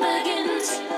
begins.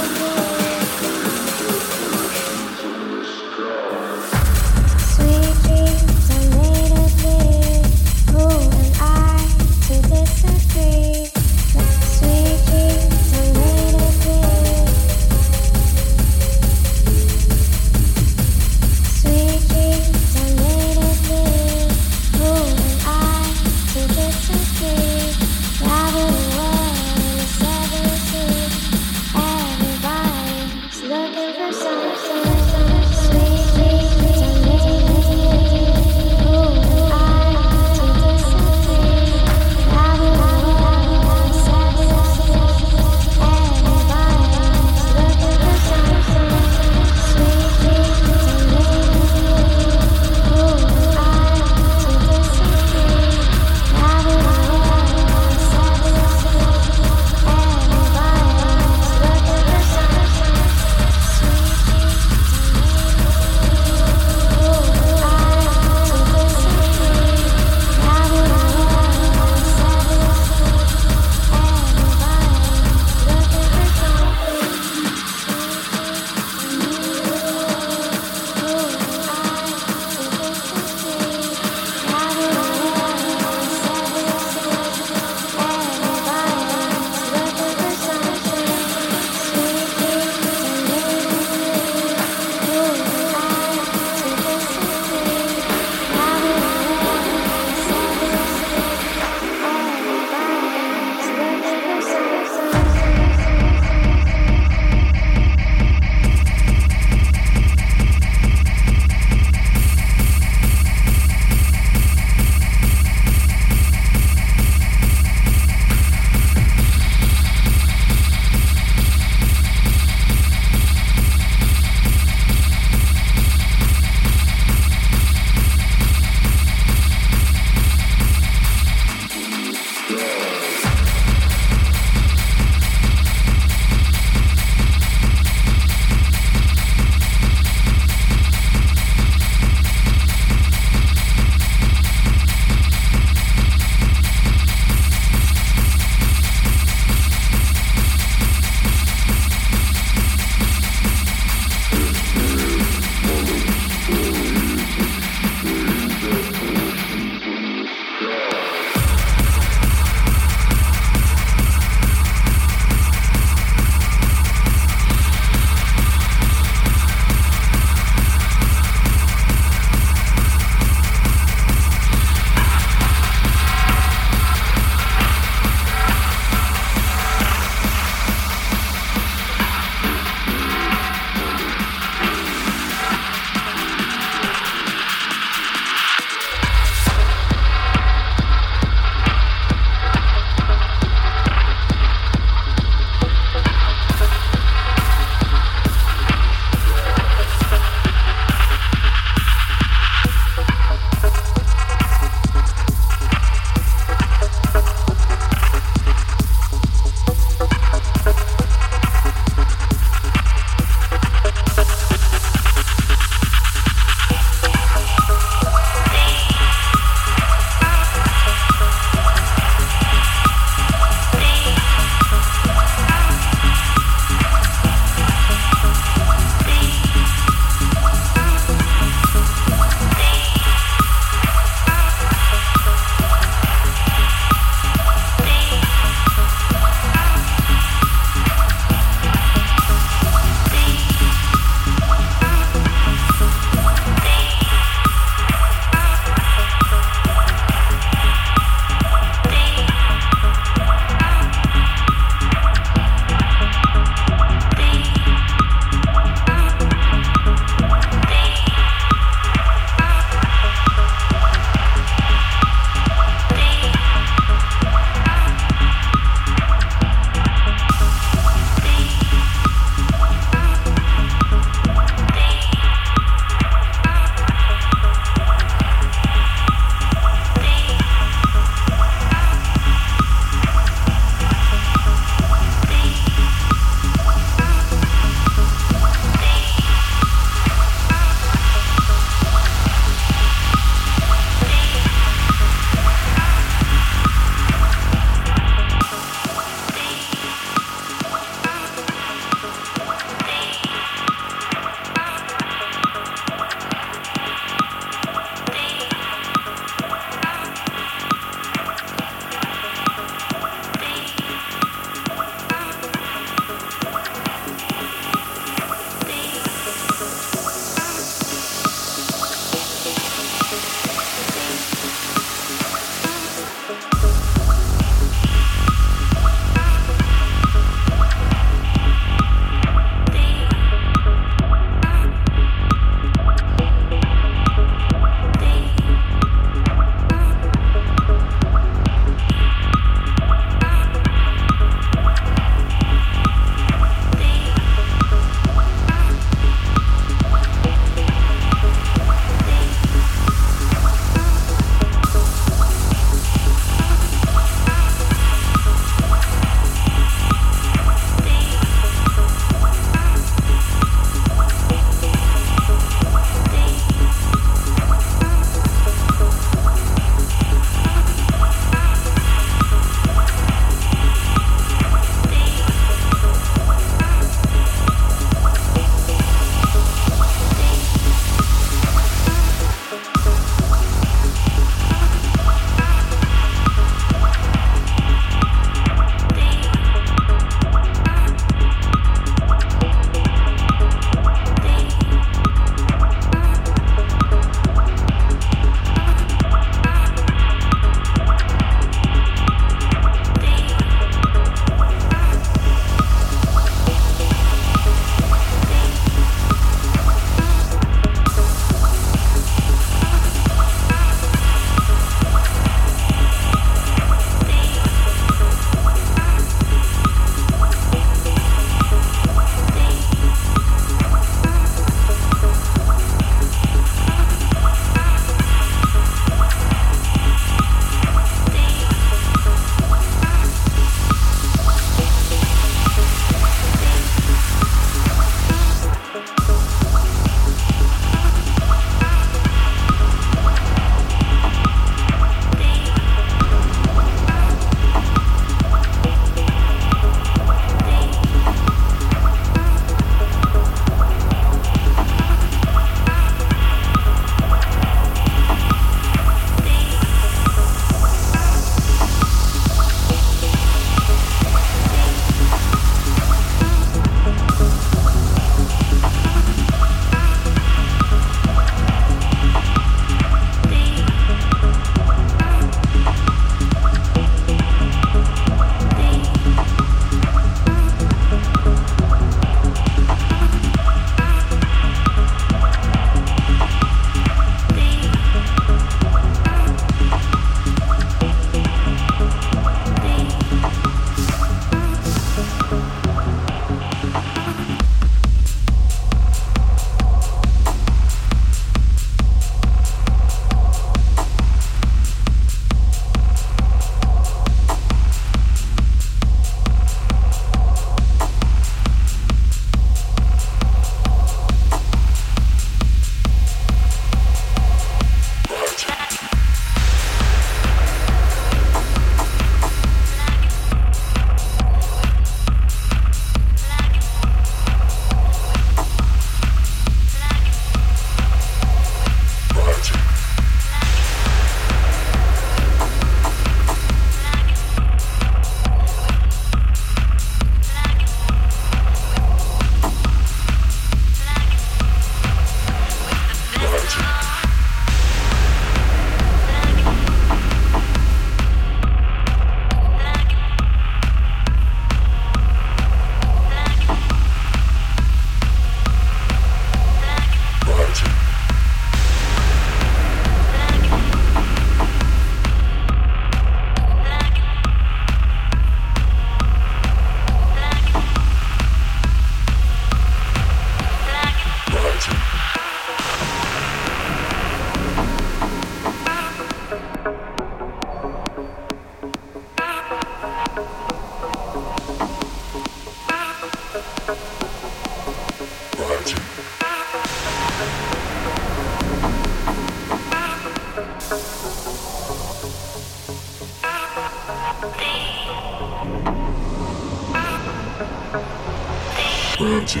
Ante.